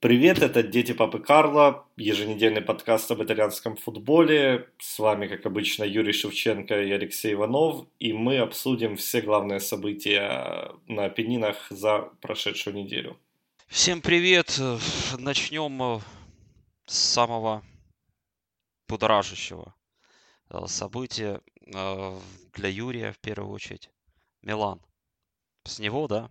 Привет, это Дети Папы Карла, еженедельный подкаст об итальянском футболе. С вами, как обычно, Юрий Шевченко и Алексей Иванов, и мы обсудим все главные события на Апеннинах за прошедшую неделю. Всем привет! Начнем э, с самого будоражащего э, события э, для Юрия, в первую очередь. Милан. С него, да?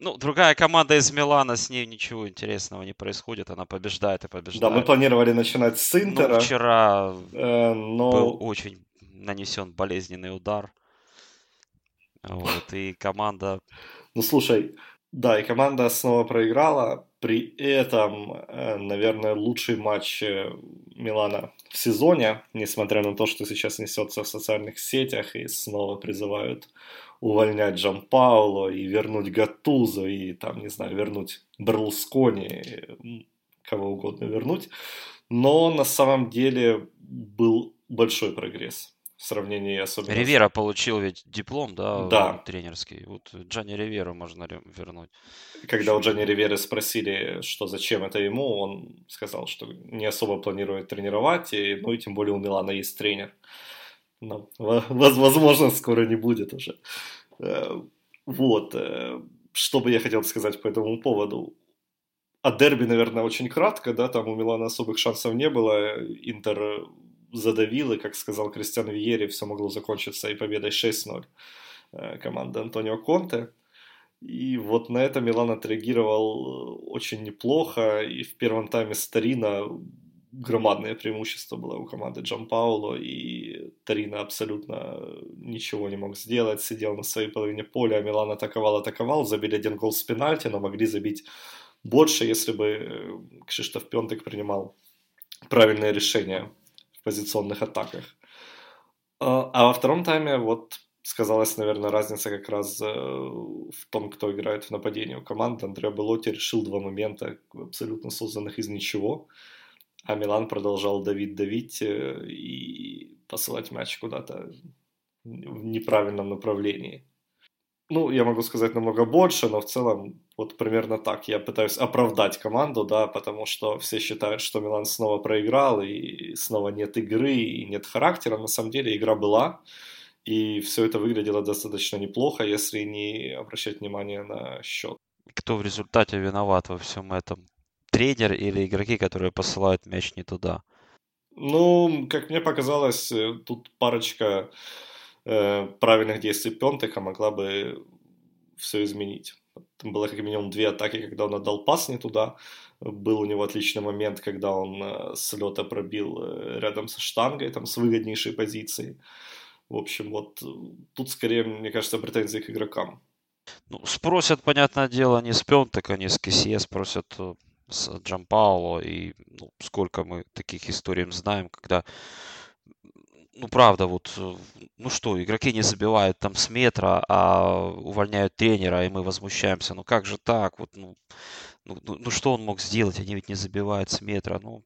Ну, другая команда из Милана, с ней ничего интересного не происходит. Она побеждает и побеждает. Да, мы планировали начинать с Интера. Ну, вчера э, но... был очень нанесен болезненный удар. Вот, и команда... Ну, слушай, да, и команда снова проиграла. При этом, э, наверное, лучший матч э, Милана в сезоне, несмотря на то, что сейчас несется в социальных сетях и снова призывают увольнять Джан Пауло и вернуть Гатузо и там, не знаю, вернуть Берлускони, кого угодно вернуть. Но на самом деле был большой прогресс в сравнении особенно... Ривера получил ведь диплом, да, да. тренерский. Вот Джанни Риверу можно вернуть. Когда у Джанни Риверы спросили, что зачем это ему, он сказал, что не особо планирует тренировать, и, ну и тем более у Милана есть тренер. Но, возможно, скоро не будет уже. Э, вот. Э, что бы я хотел сказать по этому поводу? О дерби, наверное, очень кратко, да, там у Милана особых шансов не было. Интер задавил, и, как сказал Кристиан Виери, все могло закончиться и победой 6-0 э, команды Антонио Конте. И вот на это Милан отреагировал очень неплохо, и в первом тайме Старина громадное преимущество было у команды Джан Пауло, и Тарина абсолютно ничего не мог сделать, сидел на своей половине поля, а Милан атаковал, атаковал, забили один гол с пенальти, но могли забить больше, если бы э, Кшиштоф Пентек принимал правильные решения в позиционных атаках. А, а во втором тайме вот сказалась, наверное, разница как раз э, в том, кто играет в нападении у команды. Андреа Белотти решил два момента, абсолютно созданных из ничего – а Милан продолжал давить-давить э, и посылать мяч куда-то в неправильном направлении. Ну, я могу сказать намного больше, но в целом вот примерно так. Я пытаюсь оправдать команду, да, потому что все считают, что Милан снова проиграл, и снова нет игры, и нет характера. На самом деле игра была, и все это выглядело достаточно неплохо, если не обращать внимание на счет. Кто в результате виноват во всем этом? Тренер или игроки, которые посылают мяч не туда? Ну, как мне показалось, э, тут парочка э, правильных действий Пентека могла бы все изменить. Там было как минимум две атаки, когда он отдал пас не туда. Был у него отличный момент, когда он э, с лета пробил э, рядом со штангой, там, с выгоднейшей позиции. В общем, вот тут скорее, мне кажется, претензии к игрокам. Ну, спросят, понятное дело, не с Пентека, не с КСЕ, спросят с Джампауло, и ну, сколько мы таких историй знаем, когда ну, правда, вот, э, ну что, игроки не забивают там с метра, а увольняют тренера, и мы возмущаемся. Ну как же так? Вот, ну, ну, ну, ну что он мог сделать? Они ведь не забивают с метра. Ну,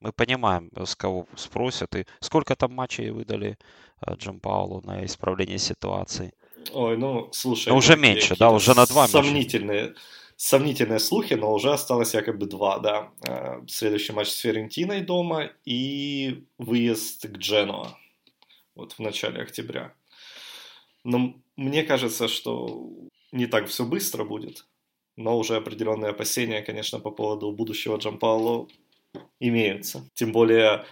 мы понимаем, с кого спросят. И сколько там матчей выдали э, Джон Паулу на исправление ситуации? Ой, ну, слушай. Ну, уже меньше, да, уже на два Сомнительные. Меньше сомнительные слухи, но уже осталось якобы два, да. Э, следующий матч с Ферентиной дома и выезд к Дженуа вот в начале октября. Но мне кажется, что не так все быстро будет, но уже определенные опасения, конечно, по поводу будущего Джампауло имеются. Тем более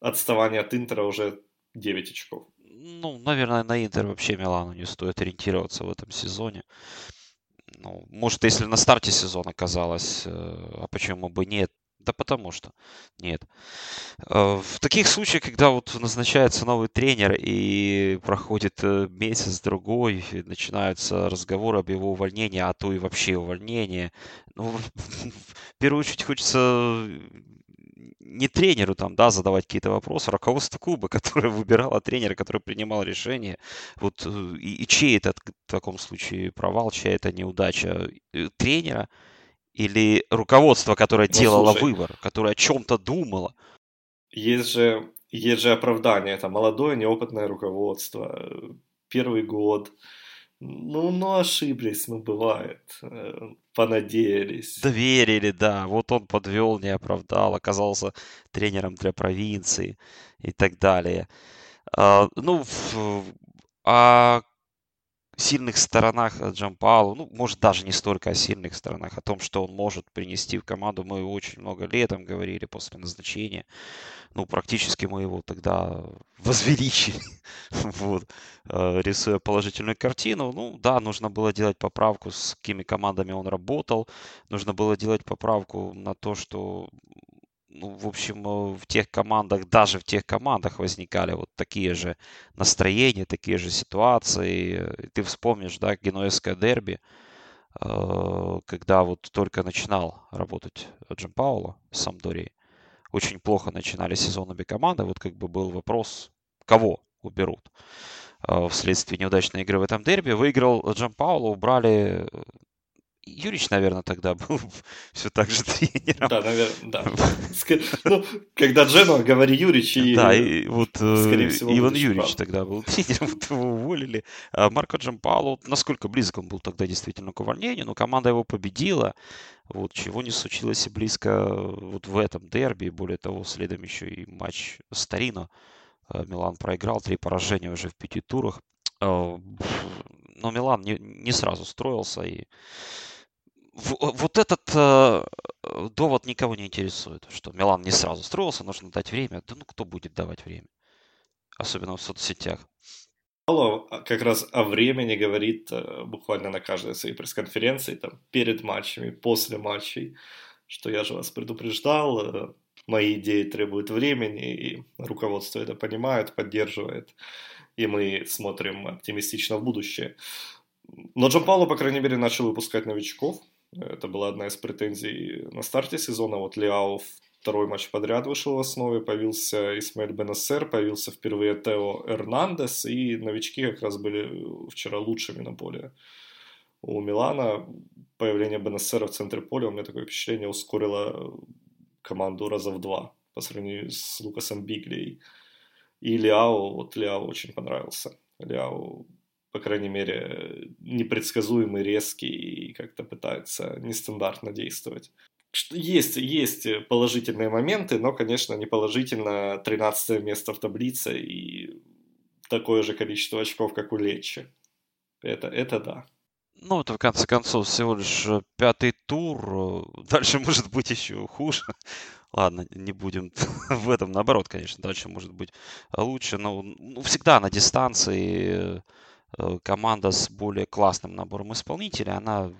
отставание от Интера уже 9 очков. Ну, наверное, на Интер вообще Милану не стоит ориентироваться в этом сезоне. Ну, может, если на старте сезона казалось, э, а почему бы нет? Да потому что нет. Э, в таких случаях, когда вот назначается новый тренер и проходит э, месяц-другой, начинаются разговоры об его увольнении, а то и вообще увольнении, ну, в первую очередь хочется не тренеру там, да, задавать какие-то вопросы, а руководству клуба, которое выбирало тренера, который принимал решение. Вот э, и, и чей это в таком случае провал, чья это неудача? Э, тренера или руководство, которое ну, делало слушай, выбор, которое о чем-то думало? Есть же, есть же оправдание, это молодое неопытное руководство, первый год, ну, ну, ошиблись, ну, бывает. Э, понадеялись. Доверили, да. Вот он подвел, не оправдал, оказался тренером для провинции и так далее. А, ну, а сильных сторонах Джампалу, ну, может, даже не столько о сильных сторонах, о том, что он может принести в команду, мы очень много летом говорили после назначения. Ну, практически мы его тогда возвеличили, вот, э, рисуя положительную картину. Ну, да, нужно было делать поправку, с какими командами он работал. Нужно было делать поправку на то, что ну, в общем, э, в тех командах, даже в тех командах возникали вот такие же настроения, такие же ситуации. Ты вспомнишь, да, генуэзское дерби, э, когда вот только начинал работать Джим Пауло с Самдорией. Очень плохо начинали сезон обе команды. Вот как бы был вопрос, кого уберут э, вследствие неудачной игры в этом дерби. Выиграл Джан Пауло, убрали Юрич, наверное, тогда был все так же тренером. Да, наверное, да. Ну, когда Джема, говори Юрич, и, да, и вот э, всего, Иван Юрич прав. тогда был тренером, вот его уволили. А Марко Джампало, насколько близко он был тогда действительно к увольнению, но команда его победила, вот, чего не случилось и близко вот в этом дерби, более того, следом еще и матч Старино. Э, Милан проиграл, три поражения уже в пяти турах. Э, но Милан не, не сразу строился, и вот этот э, довод никого не интересует, что Милан не сразу строился, нужно дать время. Да ну кто будет давать время? Особенно в соцсетях. Мало а, как раз о времени говорит э, буквально на каждой своей пресс-конференции, там, перед матчами, после матчей, что я же вас предупреждал, э, мои идеи требуют времени, и руководство это понимает, поддерживает, и мы смотрим оптимистично в будущее. Но Джон Пауло, по крайней мере, начал выпускать новичков, это была одна из претензий на старте сезона. Вот Лиао второй матч подряд вышел в основе, появился Исмаэль Бенасер, появился впервые Тео Эрнандес, и новички как раз были вчера лучшими на поле. У Милана появление Бенасера в центре поля, у меня такое впечатление, ускорило команду раза в два по сравнению с Лукасом Биглей. И Лиао, вот Лиао очень понравился. Лиао по крайней мере, непредсказуемый, резкий и как-то пытается нестандартно действовать. Есть, есть положительные моменты, но, конечно, не положительно 13 место в таблице и такое же количество очков, как у Лечи. Это, это да. Ну, это в конце концов всего лишь э, пятый тур. Дальше может быть еще хуже. Ладно, не будем в этом. Наоборот, конечно, дальше может быть лучше. Но ну, всегда на дистанции Э, команда с более классным набором исполнителей, она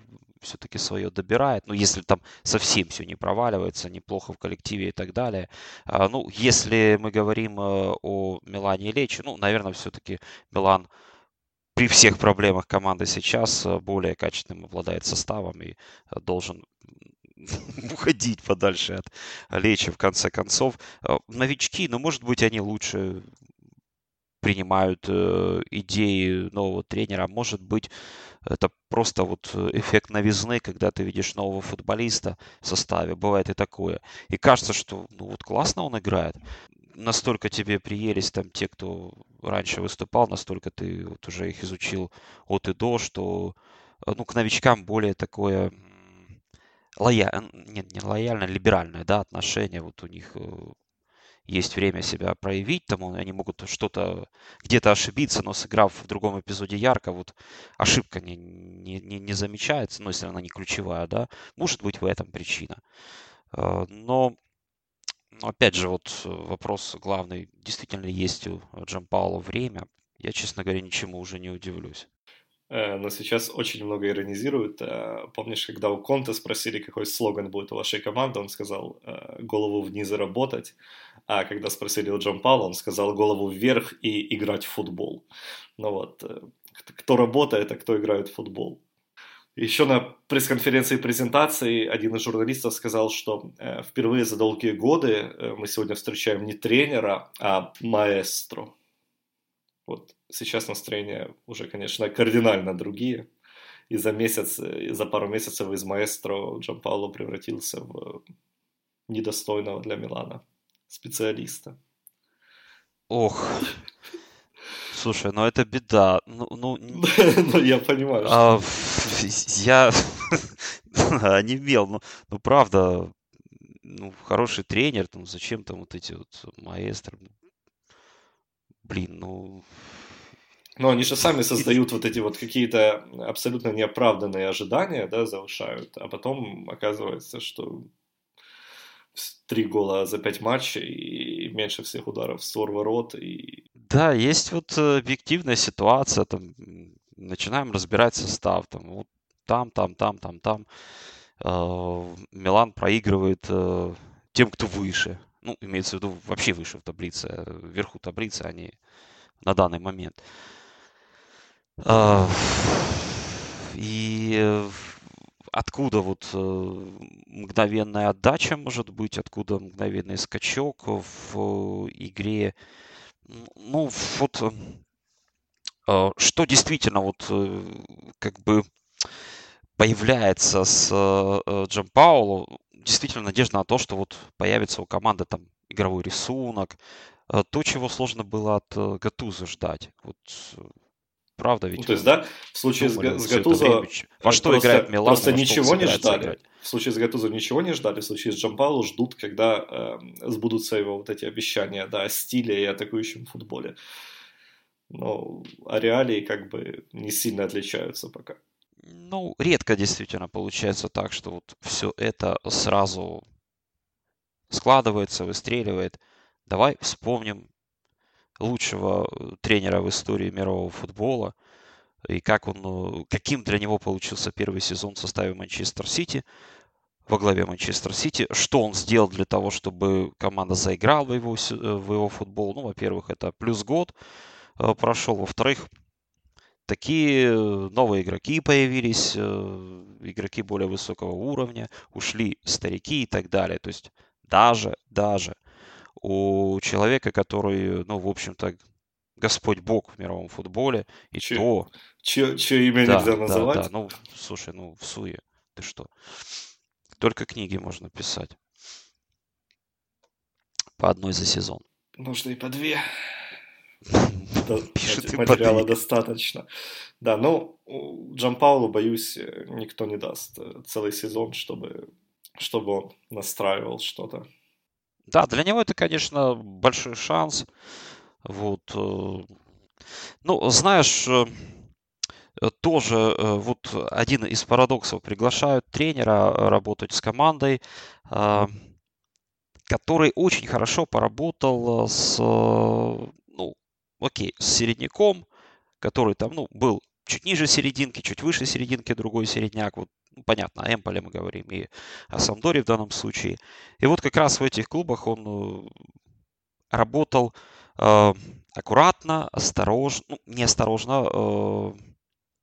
все-таки свое добирает. Ну, если там совсем все не проваливается, неплохо в коллективе и так далее. А, ну, если мы говорим э, о Милане и Лечи, ну, наверное, все-таки Милан при всех проблемах команды сейчас э, более качественным обладает составом и должен уходить подальше от Лечи в конце концов. Новички, ну, может быть, они лучше принимают э, идеи нового тренера. Может быть, это просто вот эффект новизны, когда ты видишь нового футболиста в составе. Бывает и такое. И кажется, что ну вот классно он играет. Настолько тебе приелись там те, кто раньше выступал, настолько ты вот уже их изучил от и до, что э, ну, к новичкам более такое лоя... нет, не лояльное, либеральное да, отношение. Вот у них э, есть время себя проявить, там они могут что-то где-то ошибиться, но сыграв в другом эпизоде ярко, вот ошибка не, не, не, не замечается, ну, если она не ключевая, да, может быть в этом причина. А, но, опять же, вот вопрос главный, действительно есть у Джампаула время, я, честно говоря, ничему уже не удивлюсь. Э, но сейчас очень много иронизируют. Э, помнишь, когда у Конта спросили, какой слоган будет у вашей команды, он сказал э, «голову вниз и работать», а когда спросили у Джон Паула, он сказал «голову вверх и играть в футбол». Ну вот, кто работает, а кто играет в футбол. Еще на пресс-конференции презентации один из журналистов сказал, что э, впервые за долгие годы э, мы сегодня встречаем не тренера, а маэстро. Вот сейчас настроения уже, конечно, кардинально другие. И за месяц, и за пару месяцев из маэстро Джампауло превратился в недостойного для Милана специалиста. Ох, слушай, ну это беда. Ну, ну, ну я понимаю. а, я онемел. Ну, ну, правда, ну, хороший тренер, ну, зачем там вот эти вот маэстро? Ну, блин, ну, Но они же сами создают вот эти вот какие-то абсолютно неоправданные ожидания, да, завышают, а потом оказывается, что три гола за пять матчей и меньше всех ударов створ ворот. И... Да, есть вот э, объективная ситуация, там, начинаем разбирать состав, там, вот там, там, там, там, там. Э, Милан проигрывает э, тем, кто выше. Ну, имеется в виду вообще выше в таблице, вверху таблицы, они на данный момент. И откуда вот э, мгновенная отдача может быть, откуда мгновенный скачок в игре. Ну, вот э, что действительно вот э, как бы появляется с Джем Паулу, действительно надежда на то, что вот появится у команды там игровой рисунок, то, чего сложно было от Гатуза ждать. Вот Правда ведь? Ну, то есть, да, в случае с, с Гатузо... Во что просто, играет Милан? Просто ничего не ждали. Играть. В случае с Гатузо ничего не ждали, в случае с Джампалу ждут, когда э, сбудутся его вот эти обещания, да, о стиле и атакующем футболе. Но а реалии как бы не сильно отличаются пока. Ну, редко действительно получается так, что вот все это сразу складывается, выстреливает. Давай вспомним лучшего э, тренера в истории мирового футбола, и как он, э, каким для него получился первый сезон в составе Манчестер Сити, во главе Манчестер Сити, что он сделал для того, чтобы команда заиграла в его, э, в его футбол. Ну, во-первых, это плюс год прошел, во-вторых, такие новые игроки появились, игроки более высокого уровня, ушли старики и так далее. То есть даже, даже у человека, который, ну, в общем-то, Господь Бог в мировом футболе, и чье, то... Чье, чье имя да, нельзя да, называть? Да, ну, слушай, ну, в суе, ты что? Только книги можно писать. По одной за сезон. Нужно и по две. Пишет материала достаточно. Да, ну, Джампаулу, боюсь, никто не даст э, целый сезон, чтобы, чтобы он настраивал что-то. Да, для него это, конечно, большой шанс. Вот. Э, ну, знаешь, э, тоже э, вот один из парадоксов. Приглашают тренера работать с командой, который очень хорошо поработал с, ну, окей, с середняком, который там, ну, был чуть ниже серединки, чуть выше серединки, другой середняк. Вот ну, понятно, о Эмполе мы говорим и о Самдоре в данном случае. И вот как раз в этих клубах он э, работал э, аккуратно, осторожно, ну, не осторожно, э,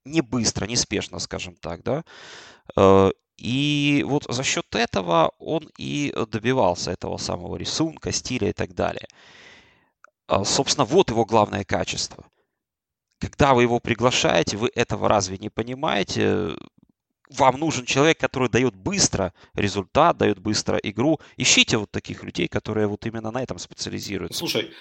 не быстро, неспешно, скажем так, да. Э, и вот за счет этого он и добивался этого самого рисунка, стиля и так далее. Э, собственно, вот его главное качество. Когда вы его приглашаете, вы этого разве не понимаете? Вам нужен человек, который дает быстро результат, дает быстро игру. Ищите вот таких людей, которые вот именно на этом специализируются. Слушай,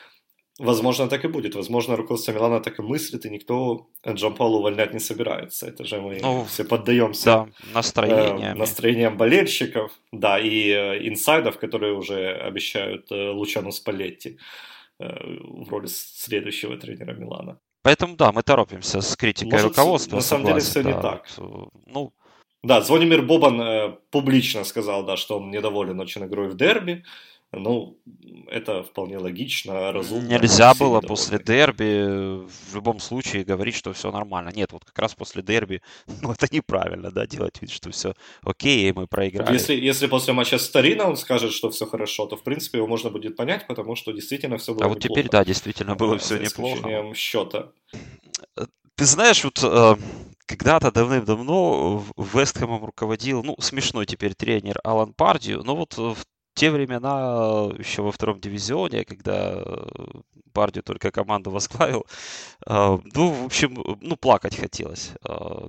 возможно, так и будет. Возможно, руководство Милана так и мыслит, и никто Джампалу увольнять не собирается. Это же мы ну, все поддаемся да, настроением. Э, настроениям болельщиков, да, и э, инсайдов, которые уже обещают э, Лучану Спалетти э, в роли следующего тренера Милана. Поэтому да, мы торопимся с критикой Может, руководства. На самом согласен, деле все да, не так. Ну, да, Звонимир Бобан э, публично сказал, да, что он недоволен очень игрой в дерби. Ну, это вполне логично, разумно. Нельзя было недовольны. после дерби в любом случае говорить, что все нормально. Нет, вот как раз после дерби, ну, это неправильно, да, делать вид, что все окей, и мы проиграли. Если, если после матча с Торино он скажет, что все хорошо, то, в принципе, его можно будет понять, потому что действительно все было А вот неплохо. теперь, да, действительно было все неплохо. счета. Ты знаешь, вот э, когда-то давным-давно Вестхэмом руководил, ну, смешной теперь тренер Алан Пардию, но вот в те времена, еще во втором дивизионе, когда Пардию только команду возглавил, ну, в общем, ну, плакать хотелось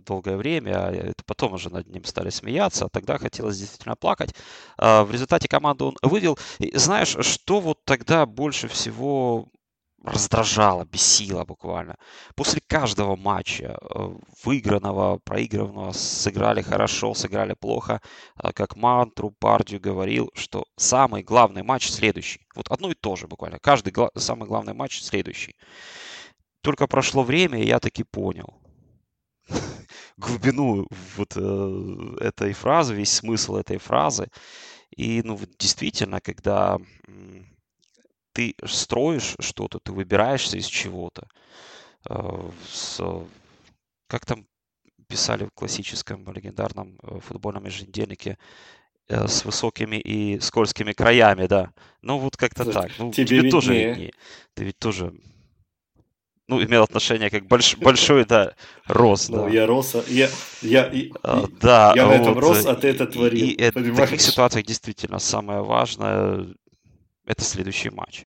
долгое время, а это потом уже над ним стали смеяться, а тогда хотелось действительно плакать. В результате команду он вывел. И знаешь, что вот тогда больше всего раздражало, бесило буквально. После каждого матча, э, выигранного, проигранного, сыграли хорошо, сыграли плохо, э, как мантру Пардию говорил, что самый главный матч следующий. Вот одно и то же буквально. Каждый гла- самый главный матч следующий. Только прошло время, и я таки понял глубину вот э, этой фразы, весь смысл этой фразы. И, ну, действительно, когда ты строишь что-то, ты выбираешься из чего-то. Э, как там писали в классическом легендарном э, футбольном еженедельнике, э, с высокими и скользкими краями, да. Ну, вот как-то так. Ну, тебе, тебе тоже виднее. Ты ведь тоже ну, имел отношение как больш, большой, да, рос. Ну, да. я рос, а я, я, и, а, да, я вот, на этом рос, а ты это творил, и, и в таких ситуациях действительно самое важное это следующий матч.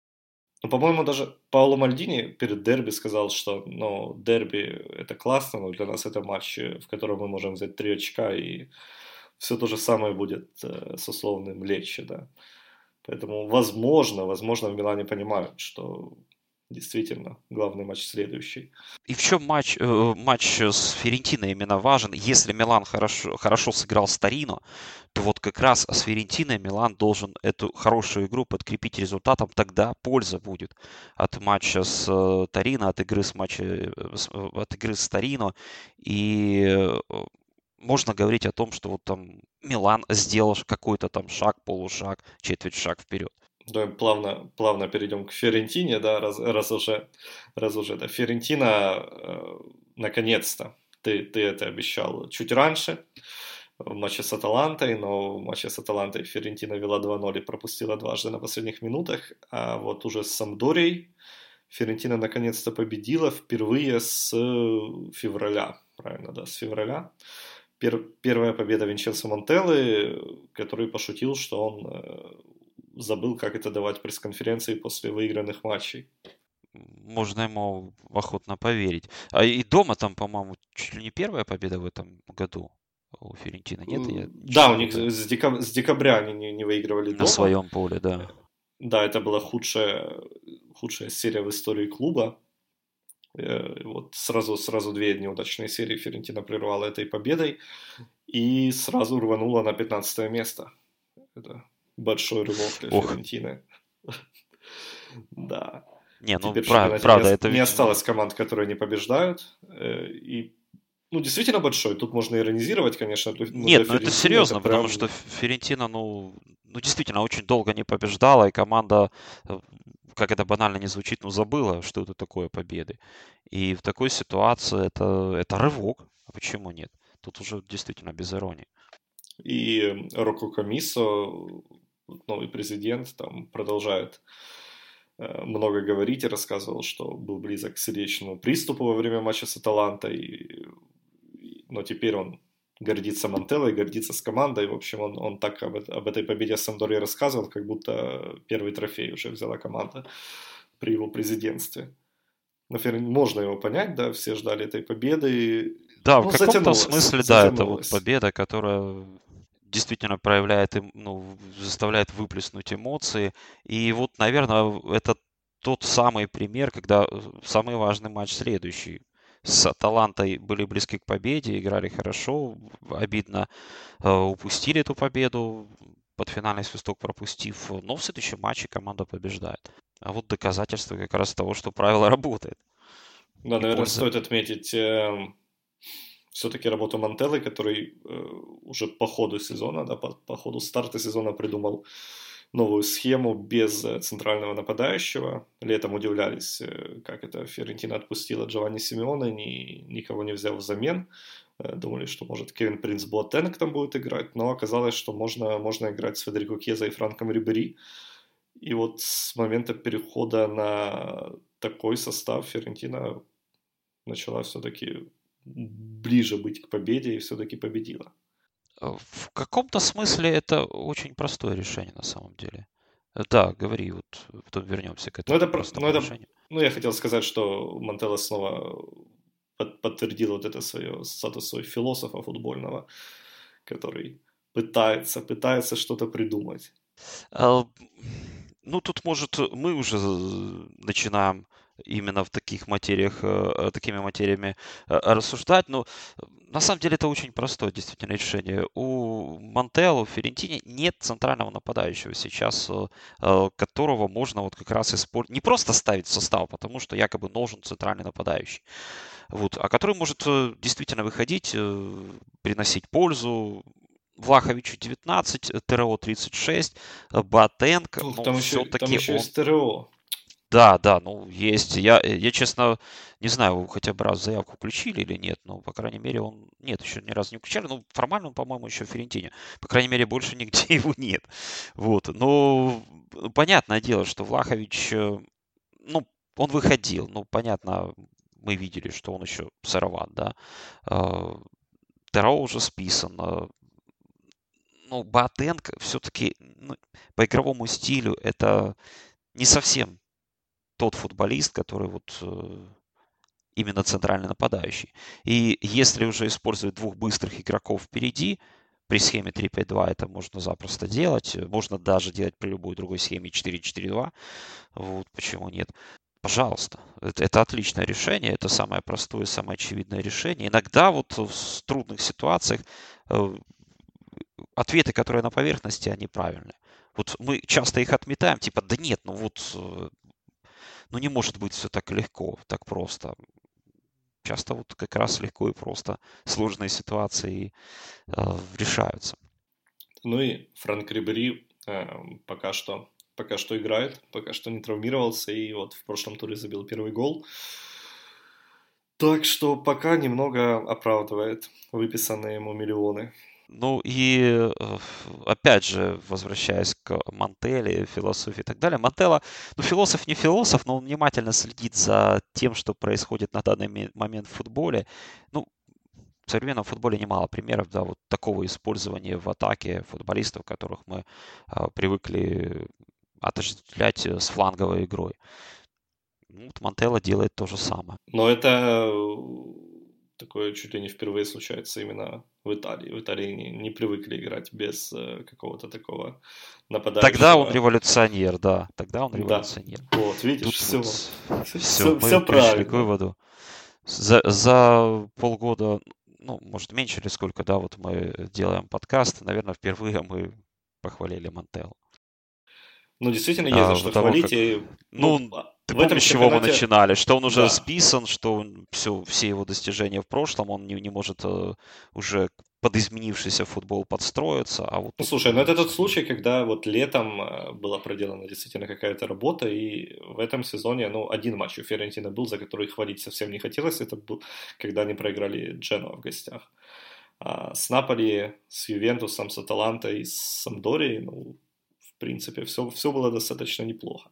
Ну, по-моему, даже Пауло Мальдини перед дерби сказал, что ну, дерби это классно, но для нас это матч, в котором мы можем взять три очка, и все то же самое будет э, с условным Лечи, да. Поэтому, возможно, возможно, в Милане понимают, что действительно главный матч следующий. И в чем матч, э, матч с Ферентино именно важен? Если Милан хорошо, хорошо сыграл с Торино, то вот как раз с Ферентино Милан должен эту хорошую игру подкрепить результатом, тогда польза будет от матча с э, Торино, от игры с, матча, э, от игры с Торино. И можно говорить о том, что вот там Милан сделал какой-то там шаг, полушаг, четверть шаг вперед. Да, плавно, плавно перейдем к Ферентине, да, раз, раз уже, раз уже, да, Ферентина, э, наконец-то, ты, ты это обещал чуть раньше, в матче с Аталантой, но в матче с Аталантой Ферентина вела 2-0 и пропустила дважды на последних минутах, а вот уже с Самдорией Ферентина наконец-то победила впервые с февраля, правильно, да, с февраля. Пер, первая победа Винченцо Монтеллы, который пошутил, что он э, забыл, как это давать пресс-конференции после выигранных матчей. Можно ему охотно поверить. А и дома там, по-моему, чуть ли не первая победа в этом году у Ферентина, нет? Я да, у них с, декаб... с декабря они не, не выигрывали На своем поле, да. Да, это была худшая, худшая серия в истории клуба. Э, вот сразу, сразу две неудачные серии Ферентина прервала этой победой и сразу рванула на 15 место. Это большой рывок для Ох. Ферентины. Да. Не, ну Теперь прав, правда, не, это не осталось команд, которые не побеждают. Э, и ну, действительно большой. Тут можно иронизировать, конечно. Нет, ну это серьезно, это прям... потому что Ферентина, ну, ну, действительно, очень долго не побеждала, и команда, э, как это банально не звучит, ну, забыла, что это такое победы. И в такой ситуации это, это рывок. А почему нет? Тут уже действительно без иронии. И Року Камисо новый президент там продолжает э, много говорить и рассказывал, что был близок к сердечному приступу во время матча с Аталантой, но теперь он гордится Мантеллой, гордится с командой. В общем, он, он так об, об этой победе с Сандори рассказывал, как будто первый трофей уже взяла команда при его президентстве. Но можно его понять, да, все ждали этой победы. Да, ну, в каком-то смысле, да, это вот победа, которая действительно проявляет, ну, заставляет выплеснуть эмоции. И вот, наверное, это тот самый пример, когда э, самый важный матч следующий. С Аталантой были близки к победе, играли хорошо, обидно э, упустили эту победу, под финальный свисток пропустив, но в следующем матче команда побеждает. А вот доказательство как раз того, что правило работает. Да, наверное, польза... стоит отметить э, все-таки работу Мантеллы, который э, уже по ходу сезона, да, по, по ходу старта сезона придумал новую схему без э, центрального нападающего. Летом удивлялись, э, как это Ферентина отпустила Джованни Симеона, ни, никого не взял взамен. Думали, что, может, Кевин Принц Буатенг там будет играть, но оказалось, что можно, можно играть с Федерико Кеза и Франком Рибери. И вот с момента перехода на такой состав Ферентина начала все-таки ближе быть к победе и все-таки победила. Э, в каком-то смысле это очень простое решение на самом деле. Э, да, говори, вот потом вернемся к этому ну, это, простому ну, это. Ну, я хотел сказать, что Мантелло снова подтвердил вот это свое статус своего философа футбольного, который пытается, пытается что-то придумать. А, ну, тут, может, мы уже начинаем именно в таких материях, э, такими материями э, рассуждать. Но на самом деле это очень простое действительно решение. У Мантелло, у Ферентини нет центрального нападающего сейчас, э, которого можно вот как раз использовать. Не просто ставить в состав, потому что якобы нужен центральный нападающий. Вот, а который может действительно выходить, приносить пользу, Влаховичу 19, ТРО 36, Батенко. Ух, ну, там, еще, там еще он... ТРО. Да, да, ну, есть. Я, я, честно, не знаю, хотя бы раз заявку включили или нет, но, по крайней мере, он... Нет, еще ни разу не включали. Ну, формально он, по-моему, еще в Ферентине. По крайней мере, больше нигде его нет. Вот. Но понятное дело, что Влахович, э, ну, он выходил. Ну, понятно, мы видели, что он еще сыроват, да. Теро уже списан. Ну, Батенко все-таки ну, по игровому стилю это не совсем тот футболист, который вот э, именно центральный нападающий. И если уже использовать двух быстрых игроков впереди, при схеме 3-5-2 это можно запросто делать. Можно даже делать при любой другой схеме 4-4-2. Вот почему нет. Пожалуйста, это, это отличное решение, это самое простое, самое очевидное решение. Иногда вот в трудных ситуациях э, ответы, которые на поверхности, они правильные. Вот мы часто их отметаем, типа, да нет, ну вот э, ну не может быть все так легко, так просто. Часто вот как раз легко и просто сложные ситуации э, решаются. Ну и Франк Рибери э, пока что пока что играет, пока что не травмировался и вот в прошлом туре забил первый гол. Так что пока немного оправдывает выписанные ему миллионы. Ну и э, опять же, возвращаясь к Мантелле, философии и так далее, Мантелло, ну философ не философ, но он внимательно следит за тем, что происходит на данный момент в футболе. Ну, в современном футболе немало примеров да, вот такого использования в атаке футболистов, которых мы а, привыкли отождествлять с фланговой игрой. Ну, вот Мантелло делает то же самое. Но это такое чуть ли не впервые случается именно в Италии. В Италии не, не привыкли играть без э, какого-то такого нападающего. Тогда он революционер, да. Тогда он революционер. Да. Вот, видишь, Тут все, вот, все, все, мы все правильно. к выводу. За, за полгода, ну, может, меньше или сколько, да, вот мы делаем подкаст, наверное, впервые мы похвалили Мантел. Ну, действительно, есть а, за что хвалить. Как... И, ну, ну ты помнишь, с чего мы начинали? Что он уже да. списан, что он, все, все его достижения в прошлом, он не, не может э, уже под изменившийся футбол подстроиться. А вот ну, слушай, ну это тот случай, когда вот летом э, была проделана действительно какая-то работа, и в этом сезоне, ну, один матч у Ферентина был, за который хвалить совсем не хотелось, это был, когда они проиграли Джену в гостях. А с Наполи, с Ювентусом, с Аталантой, с Самдорией, ну, в принципе, все, все было достаточно неплохо.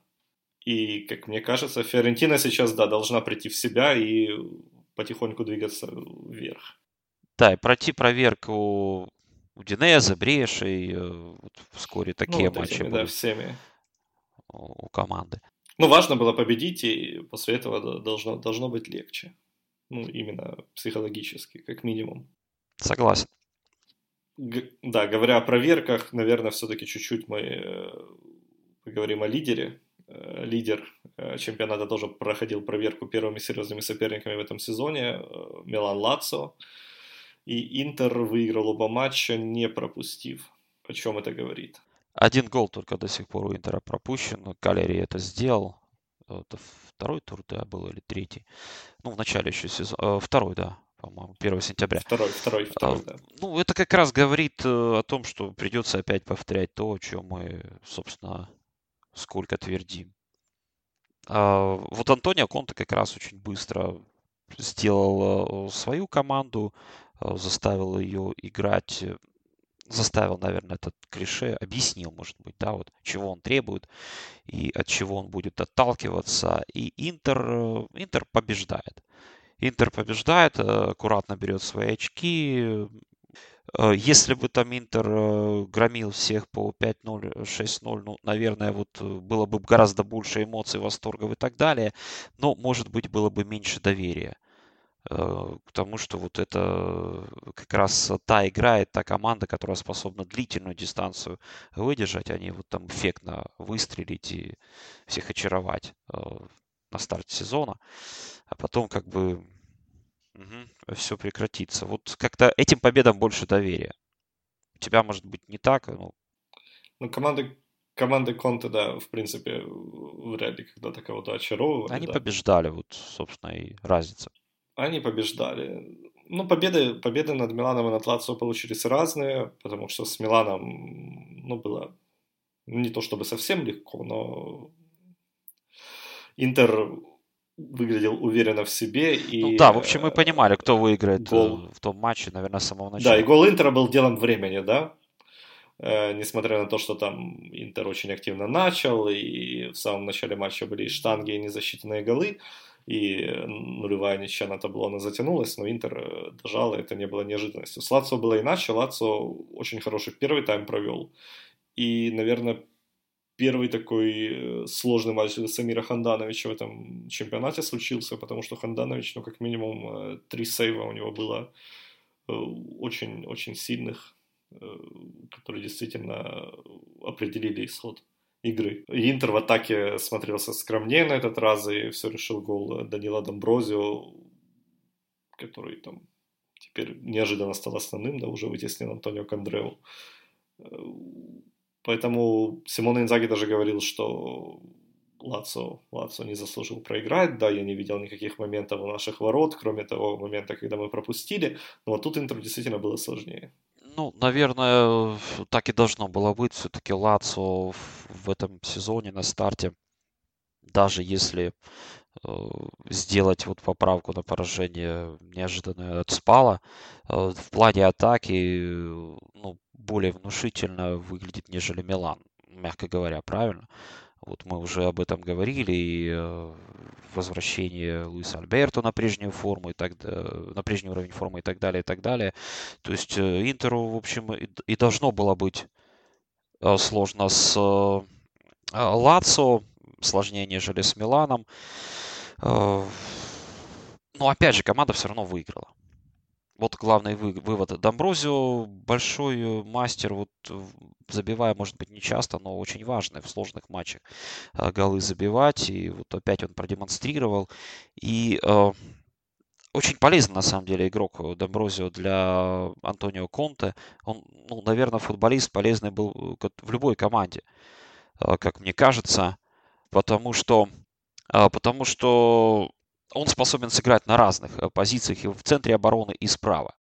И, как мне кажется, Фиорентина сейчас, да, должна прийти в себя и потихоньку двигаться вверх. Да, и пройти проверку у Динеза, Брешей, э, вот вскоре такие ну, вот матчи этими, будут да, всеми. у команды. Ну, важно было победить, и после этого должно, должно быть легче. Ну, именно психологически, как минимум. Согласен. Г- да, говоря о проверках, наверное, все-таки чуть-чуть мы э, поговорим о лидере лидер э, чемпионата тоже проходил проверку первыми серьезными соперниками в этом сезоне, э, Милан Лацо. И Интер выиграл оба матча, не пропустив. О чем это говорит? Один гол только до сих пор у Интера пропущен. Калери это сделал. Это второй тур, да, был или третий. Ну, в начале еще сезона. Второй, да, по-моему, 1 сентября. Второй, второй, второй, а, да. Ну, это как раз говорит о том, что придется опять повторять то, о чем мы, собственно, сколько твердим. А, вот Антонио Конте как раз очень быстро сделал э, свою команду, э, заставил ее играть, э, заставил, наверное, этот клише, объяснил, может быть, да, вот чего он требует и от чего он будет отталкиваться. И Интер, Интер побеждает. Интер побеждает, аккуратно берет свои очки. Если бы там Интер громил всех по 5-0, 6-0, ну, наверное, вот было бы гораздо больше эмоций, восторгов и так далее. Но, может быть, было бы меньше доверия. Э, к тому, что вот это как раз та игра и та команда, которая способна длительную дистанцию выдержать, они вот там эффектно выстрелить и всех очаровать э, на старте сезона, а потом как бы угу, все прекратится. Вот как-то этим победам больше доверия. У тебя может быть не так, ну... Ну, команды, команды Конте, да, в принципе, вряд ли когда-то кого-то очаровывали. Они да. побеждали, вот, собственно, и разница они побеждали. Ну, победы, победы над Миланом и над Лацио получились разные, потому что с Миланом, ну, было не то чтобы совсем легко, но Интер выглядел уверенно в себе. И, ну да, в общем, мы понимали, кто выиграет э, гол... в том матче, наверное, с самого начала. Да, и гол Интера был делом времени, да. Э, несмотря на то, что там Интер очень активно начал, и в самом начале матча были и штанги, и незасчитанные голы и нулевая ничья на табло, она затянулась, но Интер э, дожал, и это не было неожиданностью. С Лацио было иначе, Лацио очень хороший первый тайм провел, и, наверное, первый такой э, сложный матч для Самира Хандановича в этом чемпионате случился, потому что Ханданович, ну, как минимум, э, три сейва у него было очень-очень сильных, которые действительно определили исход игры. Интер в атаке смотрелся скромнее на этот раз, и все решил гол Данила Домброзио, который там теперь неожиданно стал основным, да, уже вытеснил Антонио Кандреу. Поэтому Симон Инзаги даже говорил, что Лацо, Лацо не заслужил проиграть, да, я не видел никаких моментов у наших ворот, кроме того момента, когда мы пропустили, но вот тут Интер действительно было сложнее. Ну, наверное, так и должно было быть. Все-таки Лацо в этом сезоне на старте, даже если э, сделать вот поправку на поражение неожиданно от Спала, э, в плане атаки ну, более внушительно выглядит, нежели Милан, мягко говоря, правильно? Вот мы уже об этом говорили, и э, возвращение Луиса Альберто на прежнюю форму, и так, на прежний уровень формы и так далее, и так далее. То есть э, Интеру, в общем, и, должно было быть э, сложно с Лацо, сложнее, нежели с Миланом. Но опять же, команда все равно выиграла. Вот главный вы, вывод. Домброзио большой э, мастер, вот забивая, может быть, не часто, но очень важно в сложных матчах э, голы забивать. И вот опять он продемонстрировал. И э, очень полезный, на самом деле, игрок э, Домброзио для Антонио Конте. Он, ну, наверное, футболист полезный был в любой команде, э, как мне кажется. Потому что, э, потому что он способен сыграть на разных э, позициях и в центре обороны, и справа.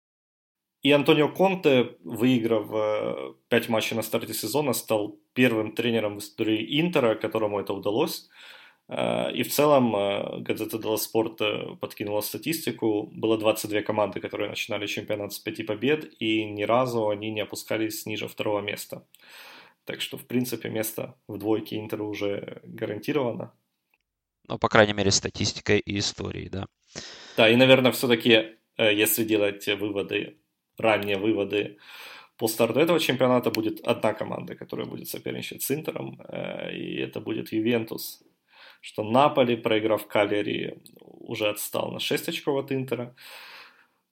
И Антонио Конте, выиграв э, пять матчей на старте сезона, стал первым тренером в истории Интера, которому это удалось. Э, и в целом газета Делла Спорт подкинула статистику. Было 22 команды, которые начинали чемпионат с пяти побед, и ни разу они не опускались ниже второго места. Так что, в принципе, место в двойке Интера уже гарантировано. Ну, по крайней мере, статистикой и историей, да. Да, и, наверное, все-таки, э, если делать выводы, ранние выводы по старту этого чемпионата, будет одна команда, которая будет соперничать с Интером, э, и это будет Ювентус. Что Наполи, проиграв Калери, уже отстал на 6 очков от Интера.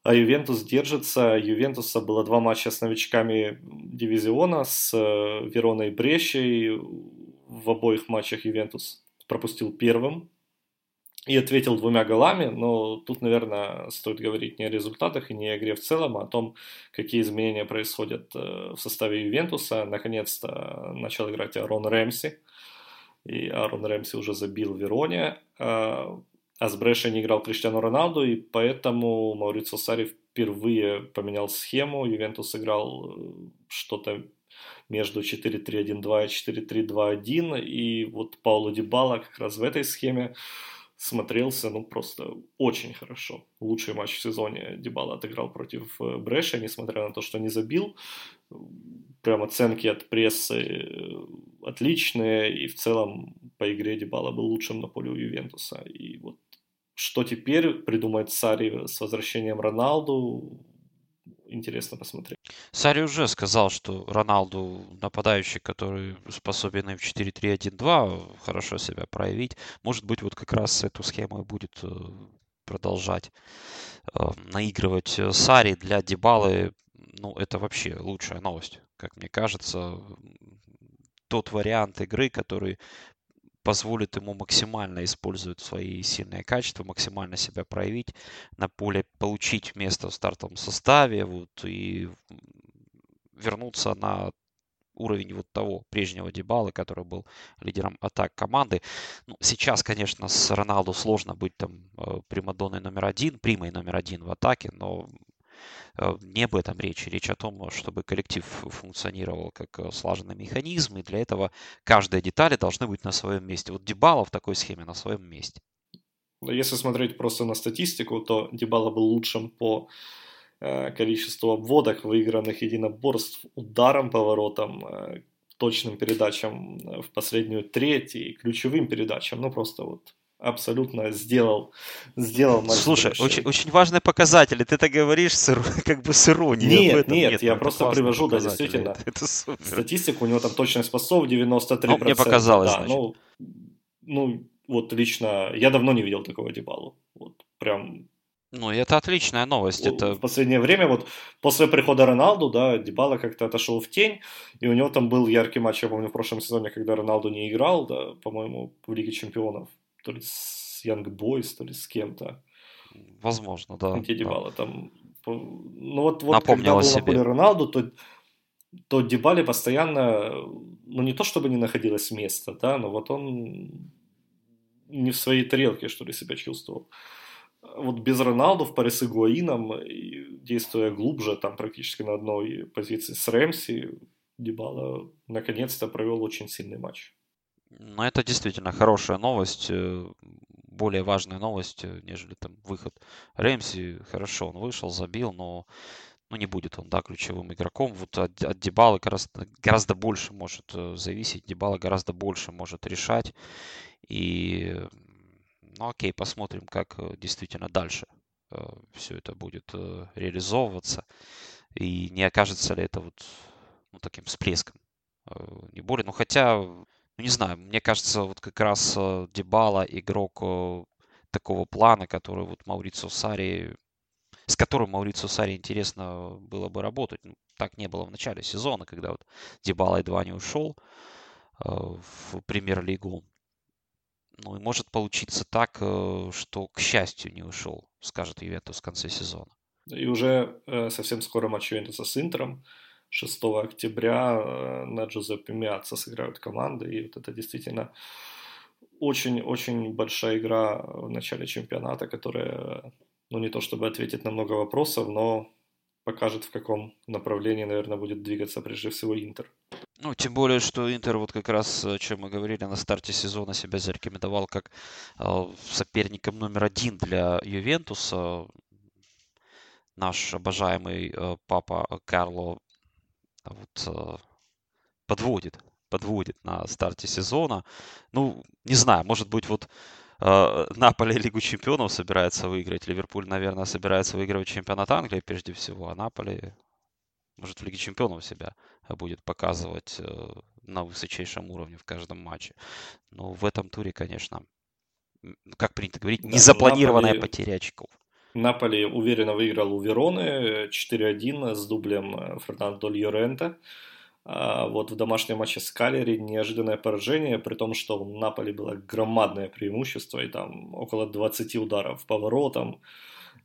А Ювентус держится. Ювентуса было два матча с новичками дивизиона, с э, Вероной и Брешей. В обоих матчах Ювентус пропустил первым и ответил двумя голами, но тут, наверное, стоит говорить не о результатах и не о игре в целом, а о том, какие изменения происходят э, в составе Ювентуса. Наконец-то начал играть Арон Рэмси, и Арон Рэмси уже забил Вероне, а, а с Брэша не играл Криштиану Роналду, и поэтому Маурицо Сари впервые поменял схему, Ювентус играл э, что-то между 4-3-1-2 и 4-3-2-1, и вот Пауло Дибала как раз в этой схеме смотрелся, ну, просто очень хорошо. Лучший матч в сезоне Дибала отыграл против э, Брэша, несмотря на то, что не забил. Прям оценки от прессы э, отличные, и в целом по игре Дибала был лучшим на поле у Ювентуса. И вот что теперь придумает Сари с возвращением Роналду, интересно посмотреть. Сари уже сказал, что Роналду нападающий, который способен в 4-3-1-2 хорошо себя проявить. Может быть, вот как раз эту схему и будет э, продолжать э, наигрывать Сари для Дебалы. Ну, это вообще лучшая новость, как мне кажется. Тот вариант игры, который позволит ему максимально использовать свои сильные качества, максимально себя проявить на поле, получить место в стартовом составе вот, и вернуться на уровень вот того прежнего Дебала, который был лидером атак команды. Ну, сейчас, конечно, с Роналду сложно быть там э, примадонной номер один, примой номер один в атаке, но не об этом речь. Речь о том, чтобы коллектив функционировал как э, слаженный механизм, и для этого каждая деталь должны быть на своем месте. Вот Дебала в такой схеме на своем месте. Если смотреть просто на статистику, то Дебала был лучшим по э, количеству обводок, выигранных единоборств, ударом по воротам, точным передачам в последнюю треть и ключевым передачам. Ну, просто вот абсолютно сделал, сделал матч. Слушай, очень, очень важные показатели. Ты это говоришь с, как бы с иронией. Нет, нет, нет, я просто привожу, да, действительно. Это, это супер. Статистику, у него там точность пасов 93%. Ну, мне показалось, да, ну, ну, вот лично, я давно не видел такого Дебалу. Вот прям ну, это отличная новость. Это... В последнее время, вот после прихода Роналду, да, Дебала как-то отошел в тень, и у него там был яркий матч, я помню, в прошлом сезоне, когда Роналду не играл, да, по-моему, в Лиге Чемпионов то ли с Young Boys, то ли с кем-то. Возможно, да. Дебала да. там... Ну вот, вот когда был себе. Роналду, то, то Дебали постоянно, ну не то чтобы не находилось места, да, но вот он не в своей тарелке, что ли, себя чувствовал. Вот без Роналду в паре с Игуаином, действуя глубже, там практически на одной позиции с Рэмси, Дебала наконец-то провел очень сильный матч. Ну, это действительно хорошая новость, э, более важная новость, э, нежели там выход Рэмси. Хорошо, он вышел, забил, но ну, не будет он, да, ключевым игроком. Вот от, от Дебала гораздо, гораздо больше может э, зависеть, Дебала гораздо больше может решать. И, ну, окей, посмотрим, как действительно дальше все это будет реализовываться. И не окажется ли это вот ну, таким всплеском. Не более, ну хотя ну, не знаю, мне кажется, вот как раз э, Дебала игрок э, такого плана, который вот Маурицио Сари, с которым Маурицио Сари интересно было бы работать. Ну, так не было в начале сезона, когда вот Дебала едва не ушел э, в премьер-лигу. Ну и может получиться так, что, к счастью, не ушел, скажет Ювентус в конце сезона. И уже совсем скоро матч Ювентуса с Интером. 6 октября э, на Джузеппе Миаца сыграют команды, и вот это действительно очень-очень большая игра в начале чемпионата, которая, ну не то чтобы ответит на много вопросов, но покажет, в каком направлении, наверное, будет двигаться прежде всего Интер. Ну, тем более, что Интер, вот как раз, о чем мы говорили, на старте сезона себя зарекомендовал как э, соперником номер один для Ювентуса. Наш обожаемый э, папа Карло вот э, подводит, подводит на старте сезона. Ну, не знаю, может быть, вот э, Наполе Лигу Чемпионов собирается выиграть. Ливерпуль, наверное, собирается выигрывать чемпионат Англии прежде всего, а Наполе, может, в Лиге Чемпионов себя будет показывать э, на высочайшем уровне в каждом матче. Но в этом туре, конечно, как принято говорить, да, незапланированная Наполе... потеря очков. Наполи уверенно выиграл у Вероны 4-1 с дублем э, Фернандо Льорента. Вот в домашнем матче с Калери неожиданное поражение, при том, что у Наполи было громадное преимущество, и там около 20 ударов по воротам,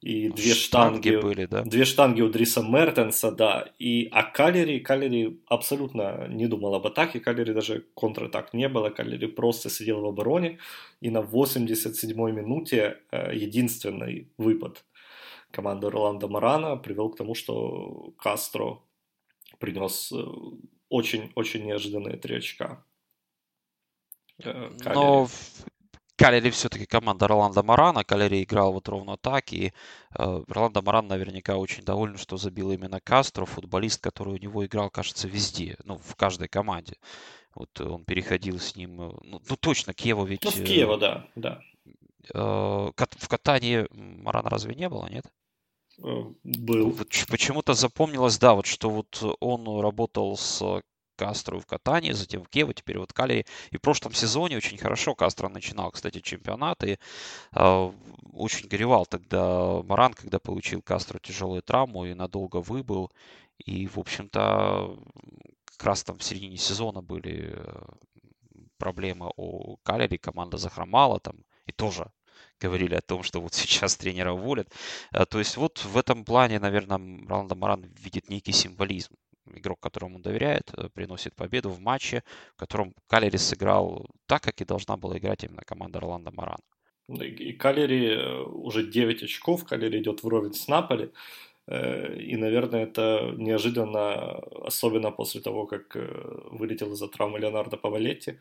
и две штанги, штанги были, да? Две штанги у Дриса Мертенса, да. И, а Калери, Калери абсолютно не думал об атаке, Калери даже контратак не было, Калери просто сидел в обороне, и на 87-й минуте э, единственный выпад команды Роланда Марана привел к тому, что Кастро принес очень-очень э, неожиданные три очка. Э, Но Калери все-таки команда Роланда Марана. Калери играл вот ровно так. И э, Роланда Маран наверняка очень доволен, что забил именно Кастро, футболист, который у него играл, кажется, везде. Ну, в каждой команде. Вот он переходил с ним, э, ну, ну точно, Киева ведь... Ну, в Киева, да, да. в катании Марана разве не было, нет? Был. Вот почему-то запомнилось, да, вот что вот он работал с Кастро в катании, затем в Кево, теперь вот Калери. И в прошлом сезоне очень хорошо Кастро начинал, кстати, чемпионат. И э, очень горевал тогда Маран, когда получил Кастро тяжелую травму и надолго выбыл. И, в общем-то, как раз там в середине сезона были э, проблемы у Калери, команда захромала там, и тоже говорили о том, что вот сейчас тренера уволят. Э, то есть вот в этом плане, наверное, Роландо Маран видит некий символизм игрок, которому он доверяет, э, приносит победу в матче, в котором Калери сыграл так, как и должна была играть именно команда Роланда Марана. И Калери э, уже 9 очков, Калери идет вровень с Наполи. Э, и, наверное, это неожиданно, особенно после того, как вылетел из-за травмы Леонардо Павалетти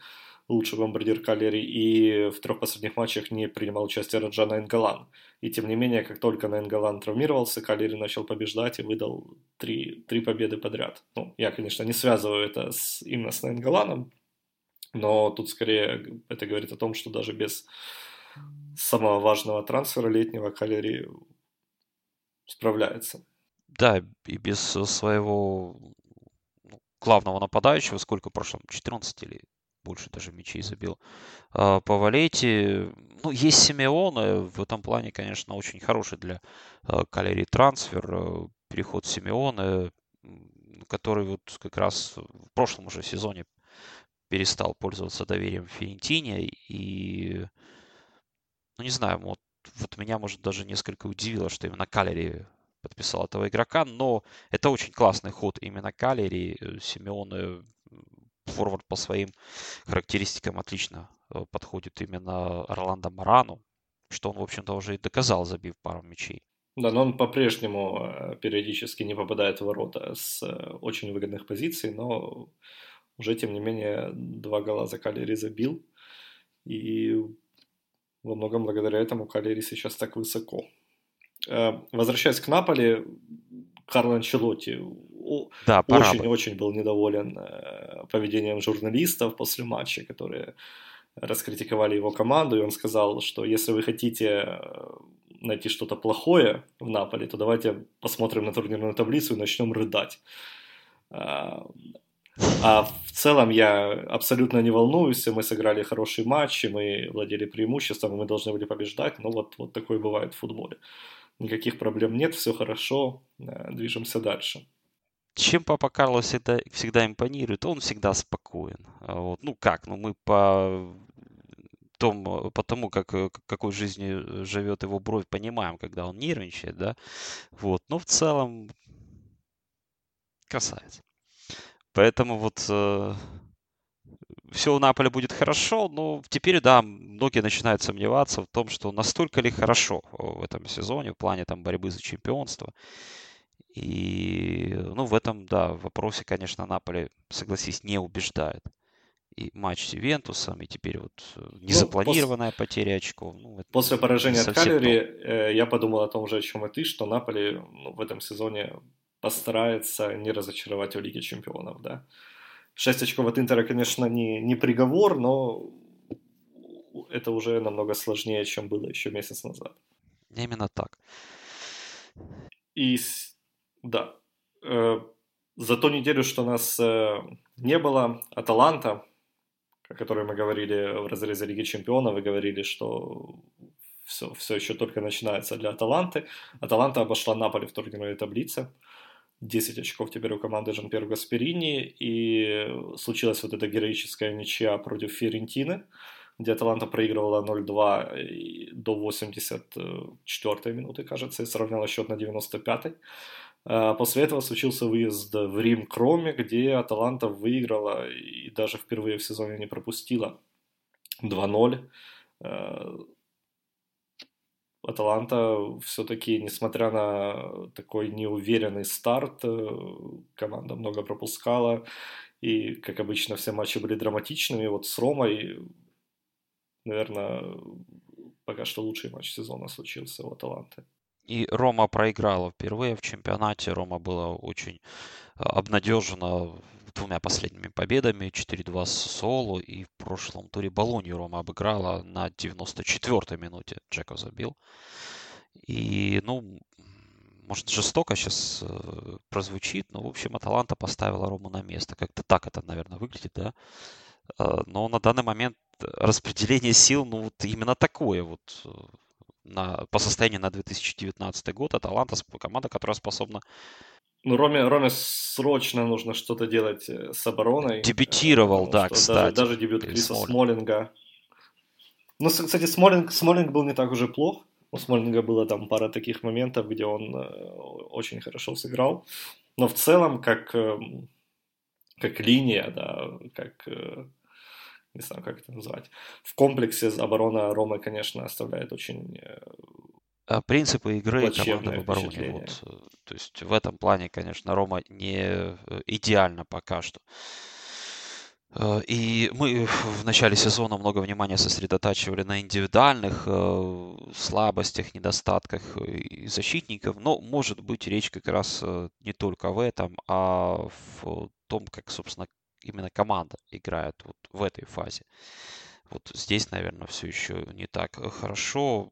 лучший бомбардир Калери, и в трех последних матчах не принимал участие Раджана Энгалан. И тем не менее, как только Энгалан травмировался, Калери начал побеждать и выдал три, три победы подряд. Ну, я, конечно, не связываю это с, именно с Энгаланом, но тут скорее это говорит о том, что даже без самого важного трансфера летнего Калери справляется. Да, и без своего ну, главного нападающего, сколько в прошлом, 14 или больше даже мячей забил. А, по Валете, ну, есть Симеона, в этом плане, конечно, очень хороший для а, Калерии трансфер. Э, переход Симеона, который вот как раз в прошлом уже сезоне перестал пользоваться доверием Ферентине. И, ну, не знаю, вот, вот меня, может, даже несколько удивило, что именно Калери подписал этого игрока, но это очень классный ход именно Калери. Симеоне форвард по своим характеристикам отлично э, подходит именно Орландо Марану, что он, в общем-то, уже и доказал, забив пару мячей. Да, но он по-прежнему э, периодически не попадает в ворота с э, очень выгодных позиций, но уже, тем не менее, два гола за Калери забил. И во многом благодаря этому Калери сейчас так высоко. Возвращаясь к Наполи, Карло Анчелотти да, очень-очень был недоволен э, поведением журналистов после матча, которые раскритиковали его команду, и он сказал, что если вы хотите э, найти что-то плохое в Наполе, то давайте посмотрим на турнирную таблицу и начнем рыдать. А, в целом я абсолютно не волнуюсь, мы сыграли хороший матч, мы владели преимуществом, мы должны были побеждать, но вот, вот такое бывает в футболе никаких проблем нет, все хорошо, э, движемся дальше. Чем папа Карло всегда, всегда импонирует, он всегда спокоен. А вот. Ну как, ну мы по том, по тому, как, какой жизнью живет его бровь, понимаем, когда он нервничает, да, вот, но в целом касается. Поэтому вот э, все у Наполя будет хорошо, но теперь, да, многие начинают сомневаться в том, что настолько ли хорошо в этом сезоне в плане там борьбы за чемпионство. И, ну, в этом, да, вопросе, конечно, Наполе, согласись, не убеждает. И матч с Ювентусом, и теперь вот э, ну, незапланированная ну, после, потеря очков. Ну, после поражения от Калери э, я подумал о том же, о чем и ты, что Наполе ну, в этом сезоне постарается не разочаровать в Лиге Чемпионов, да. 6 очков от Интера, конечно, не, не приговор, но это уже намного сложнее, чем было еще месяц назад. Именно так. И да, э, за ту неделю, что нас э, не было, Аталанта, о которой мы говорили в разрезе Лиги Чемпионов, и говорили, что все, все еще только начинается для Аталанты. Аталанта обошла Наполи в турнирной таблице. 10 очков теперь у команды Жан-Пьер Гасперини, и случилась вот эта героическая ничья против Ферентины, где Аталанта проигрывала 0-2 до 84 минуты, кажется, и сравняла счет на 95-й. А после этого случился выезд в Рим Кроме, где Аталанта выиграла и даже впервые в сезоне не пропустила 2-0 Аталанта все-таки, несмотря на такой неуверенный старт, э, команда много пропускала. И, как обычно, все матчи были драматичными. Вот с Ромой, наверное, пока что лучший матч сезона случился у Аталанты. И Рома проиграла впервые в чемпионате. Рома была очень э, обнадежена двумя последними победами, 4-2 с Соло, и в прошлом туре Болонью Рома обыграла на 94-й минуте. Джеко забил. И, ну, может, жестоко сейчас э, прозвучит, но, в общем, Аталанта поставила Рому на место. Как-то так это, наверное, выглядит, да? Э, но на данный момент распределение сил, ну, вот именно такое вот э, на, по состоянию на 2019 год. Аталанта команда, которая способна ну, Роме, Роме срочно нужно что-то делать э, с обороной. Дебютировал, да, кстати. Даже, даже дебют Криса Смолинг. Смолинга. Ну, кстати, Смолинг, Смолинг был не так уже плох. У Смолинга было там пара таких моментов, где он э, очень хорошо сыграл. Но в целом, как, э, как линия, да, как... Э, не знаю, как это назвать. В комплексе оборона Ромы, конечно, оставляет очень э, принципы игры команды в обороне. Вот. Э, то есть в этом плане, конечно, Рома не э, идеально пока что. Э, и мы в начале сезона много внимания сосредотачивали на индивидуальных слабостях, недостатках защитников. Но, может быть, речь как раз не только в этом, а в том, как, собственно, именно команда играет вот в этой фазе. Вот здесь, наверное, все еще не так хорошо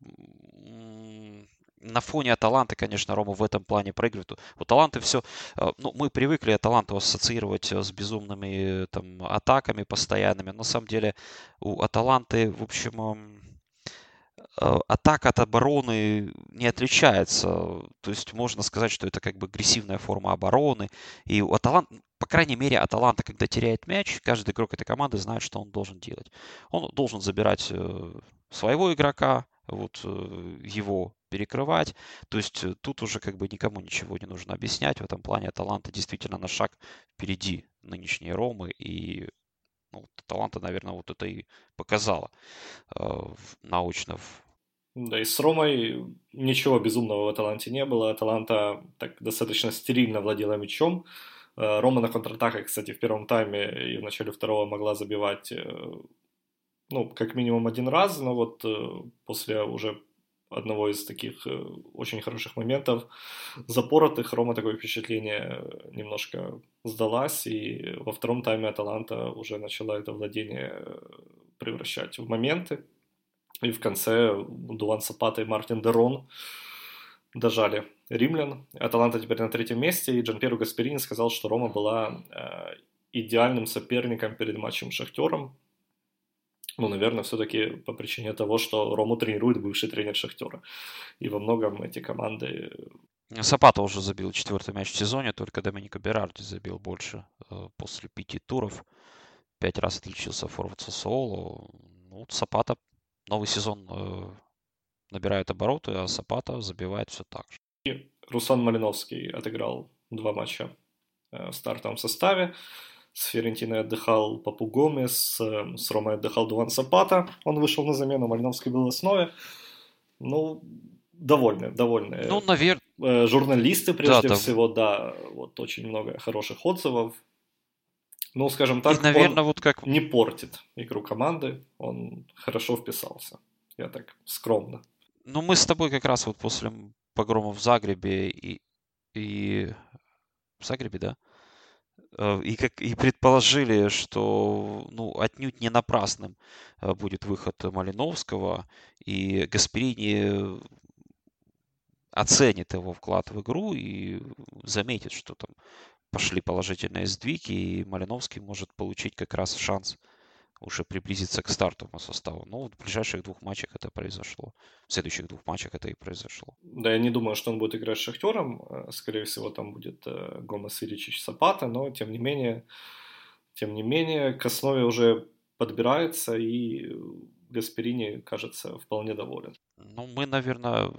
на фоне Аталанты, конечно, Рома в этом плане проигрывает. У Таланты все... Э, ну, мы привыкли Аталанту ассоциировать э, с безумными там атаками постоянными. На самом деле у Аталанты, в общем, э, атака от обороны не отличается. То есть можно сказать, что это как бы агрессивная форма обороны. И у Аталанта, по крайней мере, Аталанта, когда теряет мяч, каждый игрок этой команды знает, что он должен делать. Он должен забирать своего игрока, вот его перекрывать. То есть э, тут уже как бы никому ничего не нужно объяснять. В этом плане таланта действительно на шаг впереди нынешней Ромы. И ну, таланта, наверное, вот это и показала э, научно. Да, и с Ромой ничего безумного в Аталанте не было. Аталанта так достаточно стерильно владела мячом. Э, Рома на контратаках, кстати, в первом тайме и в начале второго могла забивать, э, ну, как минимум один раз, но вот после уже одного из таких э, очень хороших моментов запоротых. Рома такое впечатление немножко сдалась, и во втором тайме Аталанта уже начала это владение э, превращать в моменты. И в конце Дуан Сапата и Мартин Дерон дожали римлян. Аталанта теперь на третьем месте, и Джан Пьеру Гасперини сказал, что Рома была э, идеальным соперником перед матчем с Шахтером, ну, наверное, все-таки по причине того, что Рому тренирует бывший тренер Шахтера. И во многом эти команды... Сапата уже забил четвертый мяч в сезоне, только Доминико Берарди забил больше э, после пяти туров. Пять раз отличился форвард Сосоло. Ну, Сапата новый сезон э, набирает обороты, а Сапата забивает все так же. И Руслан Малиновский отыграл два матча э, в стартовом составе. С Ферентиной отдыхал Папу Гомес, эм, с Ромой отдыхал Дуан Сапата. Он вышел на замену, Малиновский был в основе. Ну, довольны, довольны. Ну, наверное. Э, журналисты, прежде да, всего, да, вот очень много хороших отзывов. Ну, скажем так, И, наверное, он вот как... не портит игру команды, он хорошо вписался. Я так скромно. Ну, мы с тобой как раз вот после погрома в Загребе и, и... В Загребе, да? Э, и, как, и предположили, что ну, отнюдь не напрасным э, будет выход Малиновского, и Гасперини оценит его вклад в игру и заметит, что там пошли положительные сдвиги, и Малиновский может получить как раз шанс уже приблизиться к стартовому составу. Но вот в ближайших двух матчах это произошло. В следующих двух матчах это и произошло. Да, я не думаю, что он будет играть с Шахтером. Э, скорее всего, там будет э, Гомес Иричич Сапата, но тем не менее, тем не менее, к основе уже подбирается, и Гасперини, кажется, вполне доволен. Ну, мы, наверное,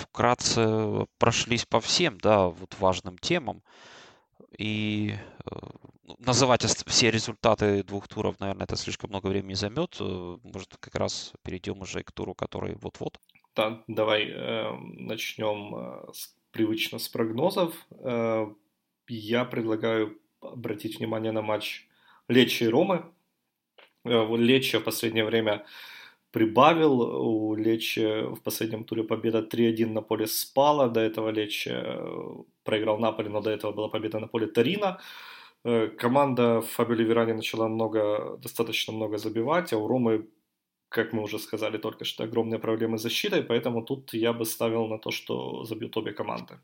вкратце прошлись по всем, да, вот важным темам. И э, называть все результаты двух туров, наверное, это слишком много времени займет. Э, может, как раз перейдем уже к туру, который вот-вот. Да, давай э, начнем с, привычно с прогнозов. Э, я предлагаю обратить внимание на матч Лечи и Ромы. Э, Лечи в последнее время прибавил. У Лечи в последнем туре победа 3-1 на поле Спала. До этого Лечи э, проиграл Наполе, но до этого была победа на поле Тарина. Команда в Фабио Веране начала много, достаточно много забивать, а у Ромы, как мы уже сказали только что, огромные проблемы с защитой, поэтому тут я бы ставил на то, что забьют обе команды.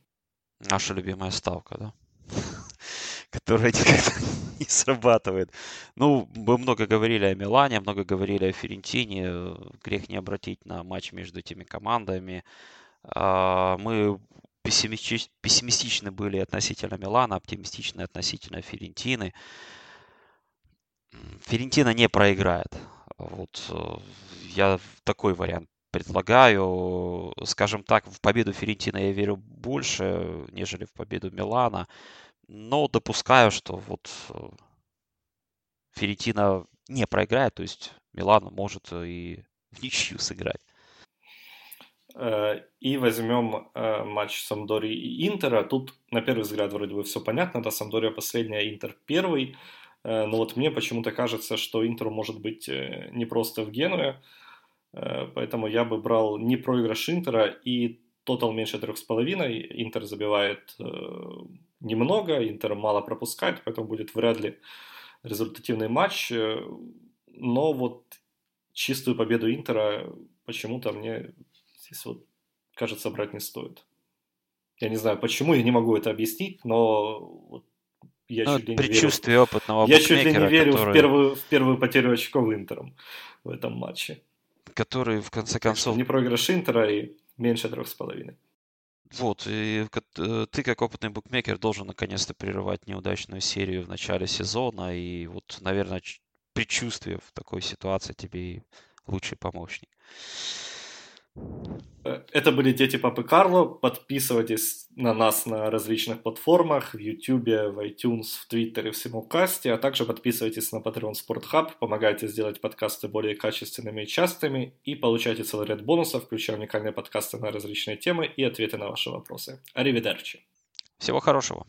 Наша любимая ставка, да? Которая никогда не срабатывает. Ну, мы много говорили о Милане, много говорили о Ферентине. Грех не обратить на матч между этими командами. А, мы пессимистичны были относительно Милана, оптимистичны относительно Ферентины. Ферентина не проиграет. Вот э, я такой вариант предлагаю. Скажем так, в победу Ферентина я верю больше, нежели в победу Милана. Но допускаю, что вот э, Ферентина не проиграет, то есть Милан может и в ничью сыграть. Э, и возьмем э, матч Самдори и Интера. Тут, на первый взгляд, вроде бы все понятно. Да, Самдория последняя, Интер первый. Э, но вот мне почему-то кажется, что Интеру может быть не просто в Генуе. Поэтому я бы брал не проигрыш Интера и тотал меньше трех с половиной. Интер забивает немного, Интер мало пропускает, поэтому будет вряд ли результативный матч. Но вот чистую победу Интера почему-то мне здесь вот, кажется, брать не стоит. Я не знаю, почему, я не могу это объяснить, но вот я ну, чуть ли не верю, опытного Я чуть ли не верю который... в, первую, в первую потерю очков Интером в этом матче. Который, в конце концов... Не проигрыш Интера и меньше трех с половиной. Вот, и э, ты как опытный букмекер должен наконец-то прерывать неудачную серию в начале сезона, и вот, наверное, предчувствие в такой ситуации тебе и лучший помощник. Это были Дети Папы Карло. Подписывайтесь на нас на различных платформах, в YouTube, в iTunes, в Твиттере, в Симулкасте, а также подписывайтесь на Patreon Sport Hub, помогайте сделать подкасты более качественными и частыми и получайте целый ряд бонусов, включая уникальные подкасты на различные темы и ответы на ваши вопросы. Аривидерчи. Всего хорошего.